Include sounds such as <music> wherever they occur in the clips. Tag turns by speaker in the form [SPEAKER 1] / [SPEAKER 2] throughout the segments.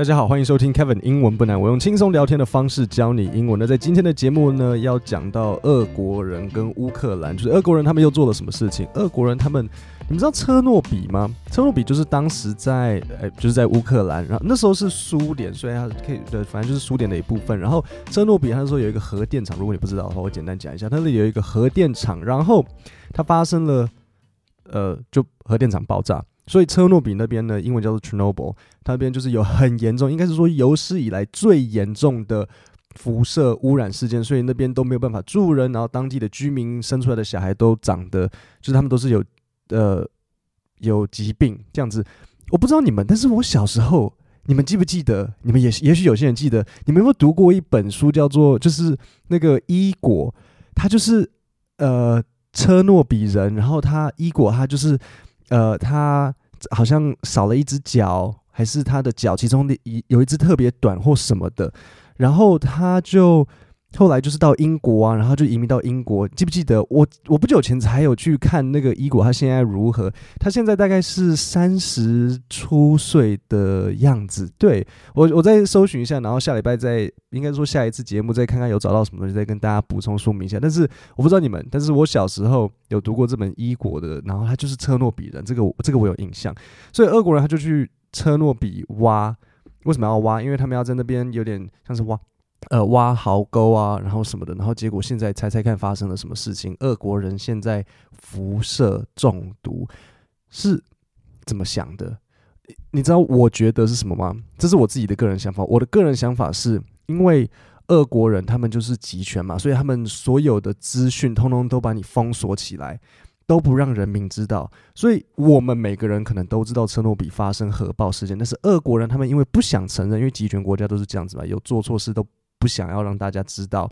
[SPEAKER 1] 大家好，欢迎收听 Kevin 英文不难，我用轻松聊天的方式教你英文。那在今天的节目呢，要讲到俄国人跟乌克兰，就是俄国人他们又做了什么事情？俄国人他们，你们知道车诺比吗？车诺比就是当时在，哎，就是在乌克兰，然后那时候是苏联，所以它可以，对，反正就是苏联的一部分。然后车诺比他说有一个核电厂，如果你不知道的话，我简单讲一下，它那里有一个核电厂，然后它发生了，呃，就核电厂爆炸。所以车诺比那边呢，英文叫做 Chernobyl，它那边就是有很严重，应该是说有史以来最严重的辐射污染事件，所以那边都没有办法住人，然后当地的居民生出来的小孩都长得，就是他们都是有呃有疾病这样子。我不知道你们，但是我小时候，你们记不记得？你们也也许有些人记得，你们有没有读过一本书叫做就是那个伊果，他就是呃车诺比人，然后他伊果他就是呃他。好像少了一只脚，还是他的脚其中的一有一只特别短或什么的，然后他就后来就是到英国啊，然后就移民到英国。记不记得我？我不久前才有去看那个伊果，他现在如何？他现在大概是三十出岁的样子。对，我，我再搜寻一下，然后下礼拜再应该说下一次节目再看看有找到什么东西，再跟大家补充说明一下。但是我不知道你们，但是我小时候有读过这本伊果的，然后他就是车诺比人，这个这个我有印象。所以俄国人他就去车诺比挖，为什么要挖？因为他们要在那边有点像是挖。呃，挖壕沟啊，然后什么的，然后结果现在猜猜看发生了什么事情？俄国人现在辐射中毒是怎么想的？你知道我觉得是什么吗？这是我自己的个人想法。我的个人想法是因为俄国人他们就是集权嘛，所以他们所有的资讯通通都把你封锁起来，都不让人民知道。所以我们每个人可能都知道车诺比发生核爆事件，但是俄国人他们因为不想承认，因为集权国家都是这样子嘛，有做错事都。不想要让大家知道，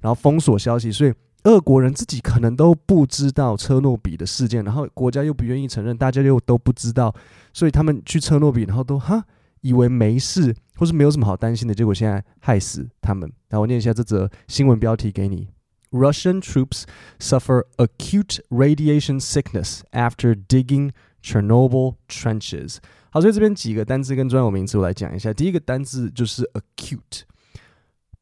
[SPEAKER 1] 然后封锁消息，所以俄国人自己可能都不知道车诺比的事件，然后国家又不愿意承认，大家又都不知道，所以他们去车诺比，然后都哈以为没事，或是没有什么好担心的，结果现在害死他们。那我念一下这则新闻标题给你：Russian troops suffer acute radiation sickness after digging Chernobyl trenches。好，所以这边几个单字跟专有名词我来讲一下。第一个单字就是 acute。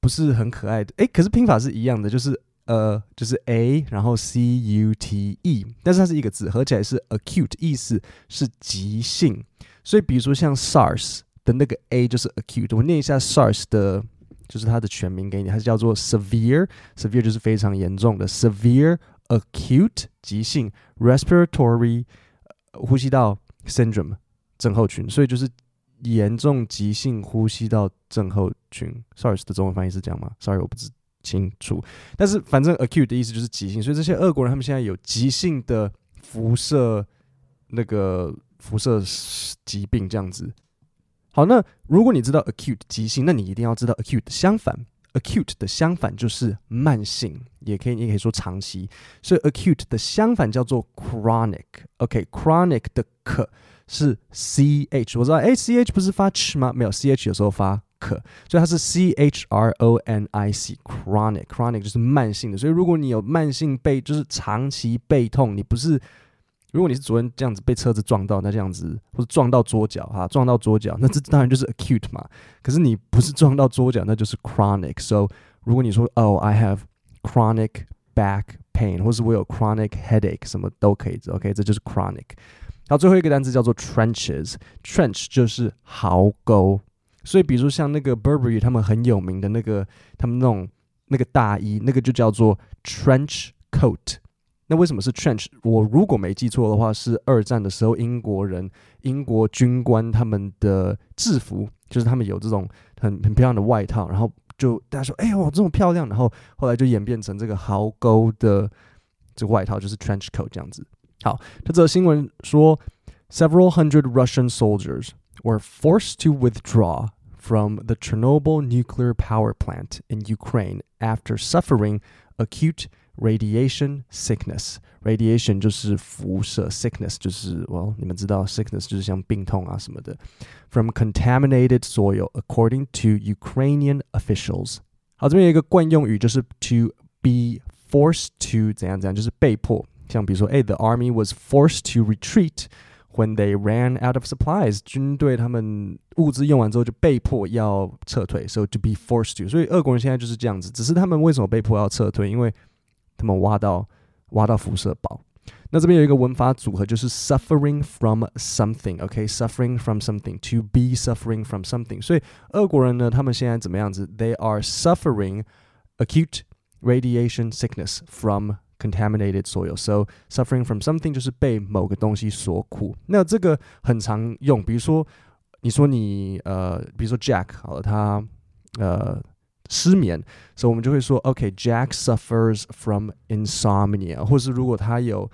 [SPEAKER 1] 不是很可爱的，诶，可是拼法是一样的，就是呃，就是 a，然后 c u t e，但是它是一个字，合起来是 acute，意思是急性。所以比如说像 SARS 的那个 a 就是 acute，我念一下 SARS 的，就是它的全名给你，它是叫做 severe，severe 就是非常严重的 severe acute 急性 respiratory 呼吸道 syndrome 症候群，所以就是。严重急性呼吸道症候群，SARS 的中文翻译是这样吗？Sorry，我不知清楚。但是反正 acute 的意思就是急性，所以这些俄国人他们现在有急性的辐射那个辐射疾病这样子。好，那如果你知道 acute 急性，那你一定要知道 acute 的相反，acute 的相反就是慢性，也可以，你也可以说长期。所以 acute 的相反叫做 chronic，OK，chronic、的可。是 c h，我知道，哎，c h 不是发 ch 吗？没有，c h 有时候发可，所以它是 c h r o n i c，chronic，chronic 就是慢性的。所以如果你有慢性背，就是长期背痛，你不是，如果你是昨天这样子被车子撞到，那这样子，或者撞到桌角哈，撞到桌角，那这当然就是 acute 嘛。可是你不是撞到桌角，那就是 chronic。So 如果你说哦，I have chronic back pain，或是我有 chronic headache，什么都可以，OK，这就是 chronic。然后，最后一个单词叫做 trenches，trench 就是壕沟。所以，比如像那个 Burberry 他们很有名的那个，他们那种那个大衣，那个就叫做 trench coat。那为什么是 trench？我如果没记错的话，是二战的时候英国人、英国军官他们的制服，就是他们有这种很很漂亮的外套，然后就大家说：“哎呦，这么漂亮！”然后后来就演变成这个壕沟的这个外套，就是 trench coat 这样子。好，这则新闻说，several hundred Russian soldiers were forced to withdraw from the Chernobyl nuclear power plant in Ukraine after suffering acute radiation sickness. Radiation 就是辐射，sickness 就是，well，你们知道，sickness 就是像病痛啊什么的。From contaminated soil, according to Ukrainian officials。好，这边有一个惯用语，就是 to be forced to 怎样怎样，就是被迫。 像比如说，哎，the army was forced to retreat when they ran out of supplies，军队他们物资用完之后就被迫要撤退，so to be forced to。所以俄国人现在就是这样子，只是他们为什么被迫要撤退？因为他们挖到挖到辐射堡。那这边有一个文法组合，就是 suffering from something，OK，suffering from something，to be suffering from something。所以俄国人呢，他们现在怎么样子？They are suffering acute radiation sickness from contaminated soil. So suffering from something 就是被某个东西所苦。那这个很常用，比如说你说你呃，比如说 Jack 好了，他呃。失眠，所以我们就会说，OK，Jack suffers from insomnia，或是如果他有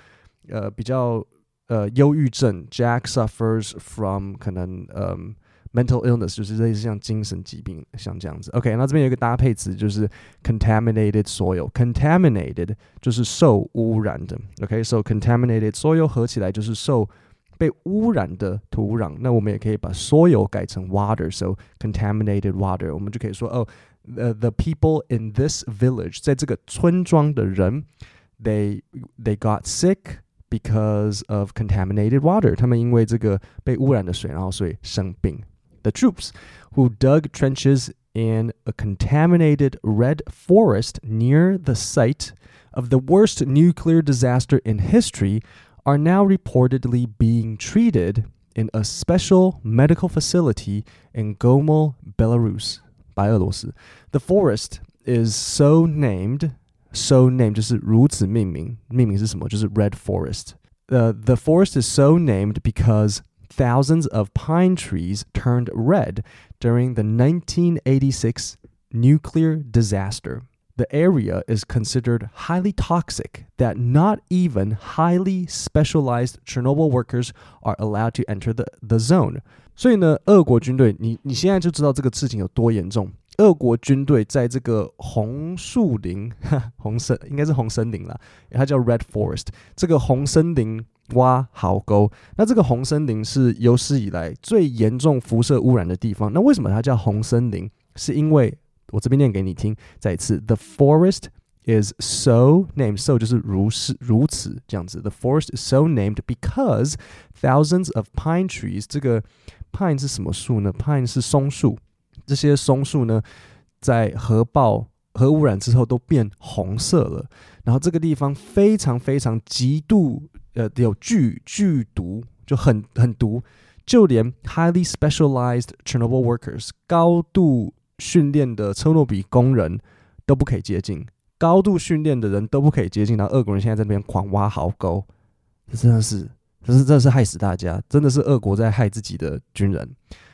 [SPEAKER 1] 呃比较呃忧郁症，Jack suffers from 可能呃 mental illness，就是类似像精神疾病，像这样子。OK，那这边有一个搭配词，就是 contaminated soil，contaminated 就是受污染的。OK，so contaminated soil 合起来就是受被污染的土壤。那我们也可以把 soil 改成 water，so contaminated water，我们就可以说哦。the the people in this village，在这个村庄的人，they they got sick because of contaminated water。他们因为这个被污染的水，然后所以生病。 The troops who dug trenches in a contaminated red forest near the site of the worst nuclear disaster in history are now reportedly being treated in a special medical facility in Gomel, Belarus. 白俄罗斯，The forest is so named, so named 就是如此命名，命名是什么？就是 Red Forest。呃、uh,，The forest is so named because thousands of pine trees turned red during the 1986 nuclear disaster. The area is considered highly toxic that not even highly specialized Chernobyl workers are allowed to enter the, the zone. 所以呢，俄国军队，你你现在就知道这个事情有多严重。俄国军队在这个红树林、红森应该是红森林啦，它叫 <laughs> Red Forest。这个红森林 挖壕沟，那这个红森林是有史以来最严重辐射污染的地方。那为什么它叫红森林？是因为我这边念给你听，再一次，The forest is so named，so 就是如是如此这样子。The forest is so named because thousands of pine trees，这个 pine 是什么树呢？pine 是松树。这些松树呢，在核爆、核污染之后都变红色了。然后这个地方非常非常极度呃有剧剧毒，就很很毒，就连 highly specialized Chernobyl workers 高度训练的车诺比工人都不可以接近，高度训练的人都不可以接近。然后俄国人现在在那边狂挖壕沟，这真的是，这是真的是害死大家，真的是俄国在害自己的军人。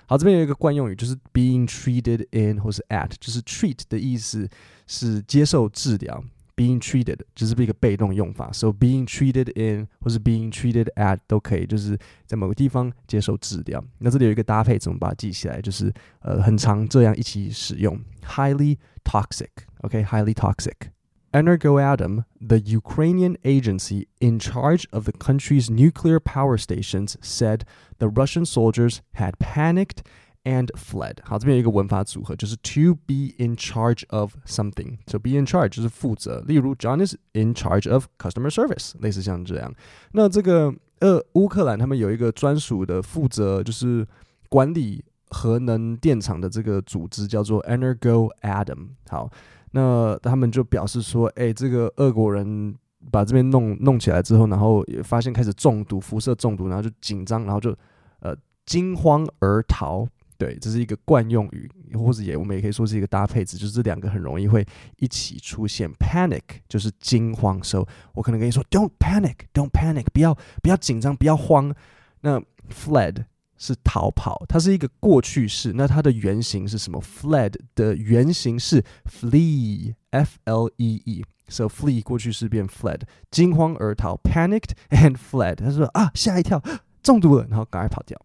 [SPEAKER 1] 好，这边有一个惯用语，就是 being treated in 或是 at，就是 treat 的意思是接受治疗 ，being treated 就是一个被动用法，so being treated in 或是 being treated at 都可以，就是在某个地方接受治疗。那这里有一个搭配，怎么把它记起来？就是呃，很常这样一起使用，highly toxic，OK，highly toxic。Energoatom, the Ukrainian agency in charge of the country's nuclear power stations, said the Russian soldiers had panicked and fled. 好，这边有一个文法组合，就是 to be in charge of something. So be in charge 就是负责。例如，John is in charge of customer service，类似像这样。那这个呃，乌克兰他们有一个专属的负责，就是管理核能电厂的这个组织，叫做 Energoatom。好。那他们就表示说：“哎、这个俄国人把这边弄弄起来之后，然后也发现开始中毒，辐射中毒，然后就紧张，然后就呃惊慌而逃。对，这是一个惯用语，或者也我们也可以说是一个搭配词，就是这两个很容易会一起出现。Panic 就是惊慌，时候我可能跟你说：Don't panic，Don't panic，不要不要紧张，不要慌。那 fled。”是逃跑，它是一个过去式。那它的原型是什么？Fled 的原型是 flee，f l e e。So flee 过去式变 fled，惊慌而逃，panicked and fled。他说啊，吓一跳，中毒了，然后赶快跑掉。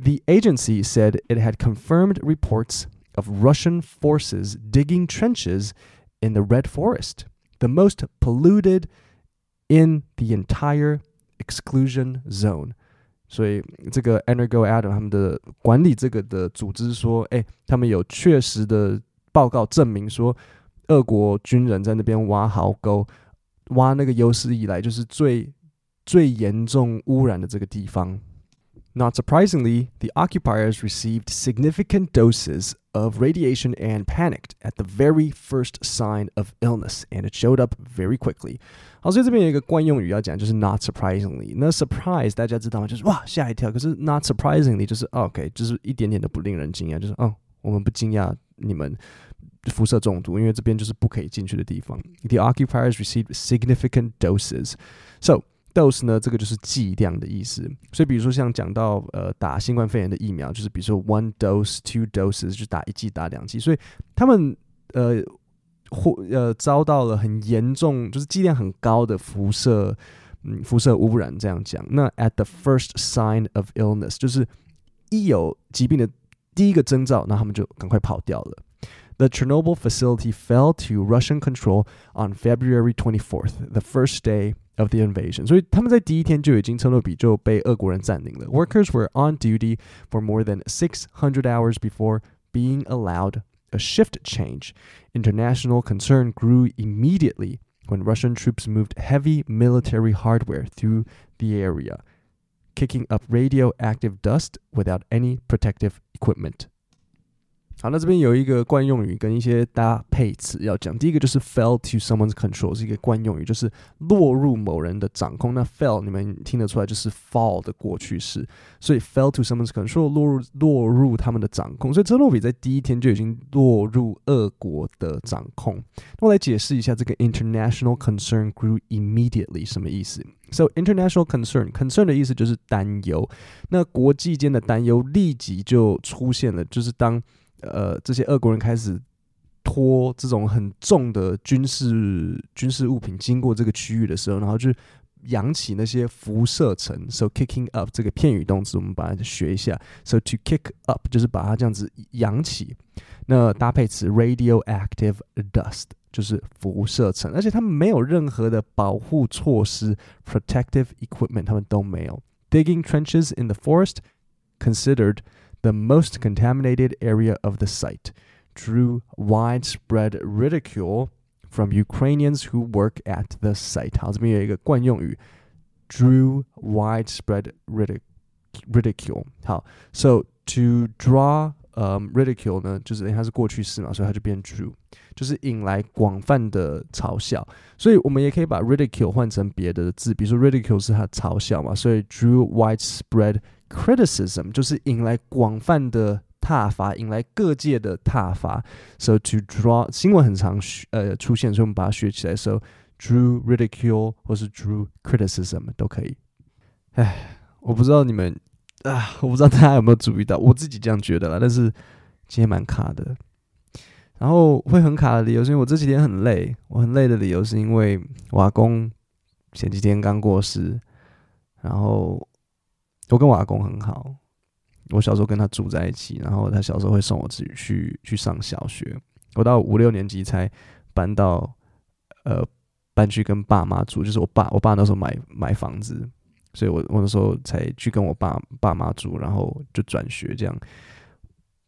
[SPEAKER 1] The agency said it had confirmed reports of Russian forces digging trenches in the Red Forest, the most polluted in the entire exclusion zone. 所以这个 Energoatom 他们的管理这个的组织说，哎，他们有确实的报告证明说，俄国军人在那边挖壕沟，挖那个有史以来就是最最严重污染的这个地方。 Not surprisingly, the occupiers received significant doses of radiation and panicked at the very first sign of illness, and it showed up very quickly. 好，所以这边有一个惯用语要讲，就是 not surprisingly。那 surprise 大家知道吗？就是哇吓一跳。可是 not surprisingly 就是 OK，就是一点点的不令人惊讶，就是哦，我们不惊讶你们辐射中毒，因为这边就是不可以进去的地方。The occupiers received significant doses. So dose 呢，这个就是剂量的意思。所以，比如说像讲到呃打新冠肺炎的疫苗，就是比如说 one dose, two doses，就打一剂、打两剂。所以他们呃或呃遭到了很严重，就是剂量很高的辐射，嗯，辐射污染这样讲。那 at the first sign of illness，就是一有疾病的第一个征兆，那他们就赶快跑掉了。The Chernobyl facility fell to Russian control on February 24th, the first day of the invasion. 所以他们在第一天就已经车诺比就被俄国人占领了。Workers were on duty for more than 600 hours before being allowed a shift change. International concern grew immediately when Russian troops moved heavy military hardware through the area, kicking up radioactive dust without any protective equipment. 好，那这边有一个惯用语跟一些搭配词要讲。第一个就是 fell to someone's control，是一个惯用语，就是落入某人的掌控。那 fell 你们听得出来就是 fall 的过去式，所以 fell to someone's control 落入落入他们的掌控。所以车诺比在第一天就已经落入俄国的掌控。那我来解释一下这个 international concern grew immediately 什么意思？So international concern concern 的意思就是担忧。那国际间的担忧立即就出现了，就是当呃，这些俄国人开始拖这种很重的军事军事物品经过这个区域的时候，然后就扬起那些辐射层。So kicking up 这个片语动词，我们把它学一下。So to kick up 就是把它这样子扬起。那搭配词 radioactive dust 就是辐射层，而且他们没有任何的保护措施 protective equipment，他们都没有。Digging trenches in the forest considered The most contaminated area of the site drew widespread ridicule from Ukrainians who work at the site。好，这边有一个惯用语，drew widespread ridicule。好，so to draw 呃、um, ridicule 呢，就是因为它是过去式嘛，所以它就变 drew，就是引来广泛的嘲笑。所以我们也可以把 ridicule 换成别的字，比如说 ridicule 是它嘲笑嘛，所以 drew widespread。 Criticism 就是引来广泛的挞伐，引来各界的挞伐。So to draw 新闻很常呃出现，所以我们把它学起来。So drew ridicule 或是 drew criticism 都可以。唉，我不知道你们啊，我不知道大家有没有注意到，我自己这样觉得啦。但是今天蛮卡的，然后会很卡的理由是因为我这几天很累。我很累的理由是因为我阿公前几天刚过世，然后。我跟我阿公很好，我小时候跟他住在一起，然后他小时候会送我自己去去上小学，我到五六年级才搬到呃搬去跟爸妈住，就是我爸我爸那时候买买房子，所以我我那时候才去跟我爸爸妈住，然后就转学这样。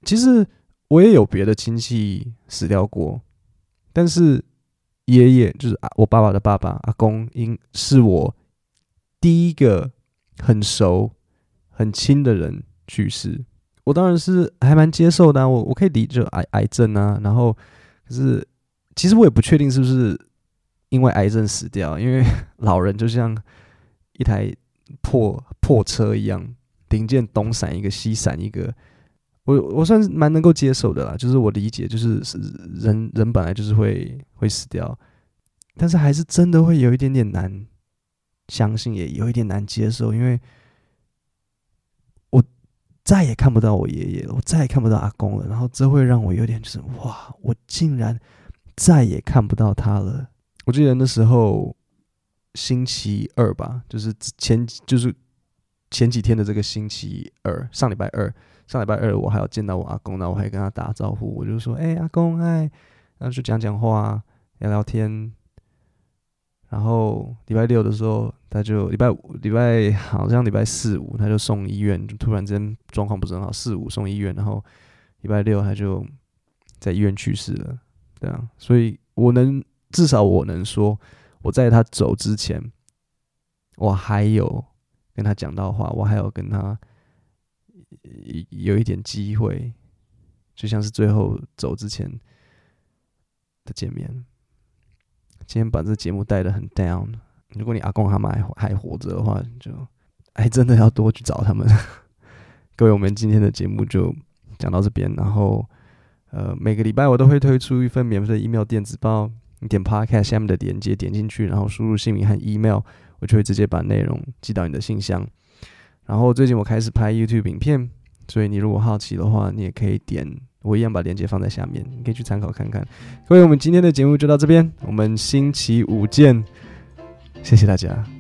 [SPEAKER 1] 其实我也有别的亲戚死掉过，但是爷爷就是我爸爸的爸爸阿公，应是我第一个很熟。很亲的人去世，我当然是还蛮接受的。我我可以理解癌癌症啊，然后可是其实我也不确定是不是因为癌症死掉，因为老人就像一台破破车一样，零件东闪一个西闪一个。我我算是蛮能够接受的啦，就是我理解，就是人人本来就是会会死掉，但是还是真的会有一点点难相信，也有一点难接受，因为。再也看不到我爷爷了，我再也看不到阿公了，然后这会让我有点就是哇，我竟然再也看不到他了。我记得那时候星期二吧，就是前就是前几天的这个星期二，上礼拜二，上礼拜二我还要见到我阿公，然后我还跟他打招呼，我就说：“哎，阿公，哎。”然后就讲讲话，聊聊天。然后礼拜六的时候，他就礼拜五、礼拜 <laughs> 好像礼拜四五，他就送医院，就突然间状况不是很好，四五送医院，然后礼拜六他就在医院去世了，对啊，所以我能至少我能说，我在他走之前，我还有跟他讲到话，我还有跟他有一点机会，就像是最后走之前的见面。今天把这节目带得很 down。如果你阿公阿嬷还还活着的话，就还真的要多去找他们。<laughs> 各位，我们今天的节目就讲到这边。然后，呃，每个礼拜我都会推出一份免费的 email 电子报。你点 podcast 下面的链接点进去，然后输入姓名和 email，我就会直接把内容寄到你的信箱。然后最近我开始拍 YouTube 影片，所以你如果好奇的话，你也可以点，我一样把链接放在下面，你可以去参考看看。各位，我们今天的节目就到这边，我们星期五见，谢谢大家。